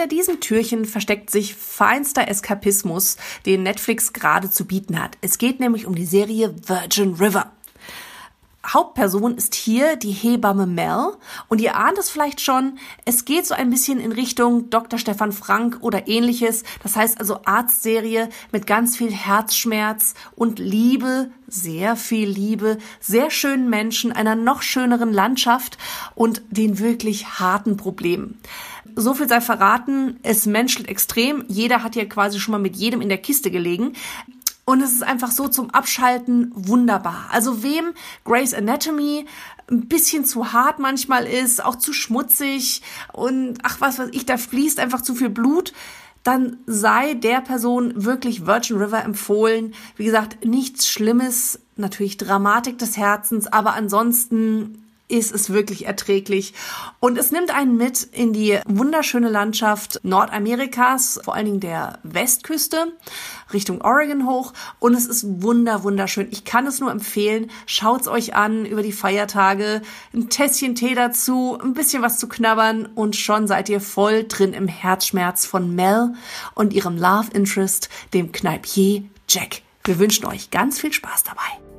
Hinter diesem Türchen versteckt sich feinster Eskapismus, den Netflix gerade zu bieten hat. Es geht nämlich um die Serie Virgin River. Hauptperson ist hier die Hebamme Mel und ihr ahnt es vielleicht schon, es geht so ein bisschen in Richtung Dr. Stefan Frank oder ähnliches. Das heißt also Arztserie mit ganz viel Herzschmerz und Liebe, sehr viel Liebe, sehr schönen Menschen, einer noch schöneren Landschaft und den wirklich harten Problemen. So viel sei verraten, es menschelt extrem. Jeder hat ja quasi schon mal mit jedem in der Kiste gelegen. Und es ist einfach so zum Abschalten wunderbar. Also wem Grey's Anatomy ein bisschen zu hart manchmal ist, auch zu schmutzig und ach was weiß ich, da fließt einfach zu viel Blut, dann sei der Person wirklich Virgin River empfohlen. Wie gesagt, nichts Schlimmes, natürlich Dramatik des Herzens, aber ansonsten ist es wirklich erträglich. Und es nimmt einen mit in die wunderschöne Landschaft Nordamerikas, vor allen Dingen der Westküste, Richtung Oregon hoch. Und es ist wunder, wunderschön. Ich kann es nur empfehlen. Schaut's euch an über die Feiertage. Ein Tässchen Tee dazu, ein bisschen was zu knabbern und schon seid ihr voll drin im Herzschmerz von Mel und ihrem Love Interest, dem Kneipier Jack. Wir wünschen euch ganz viel Spaß dabei.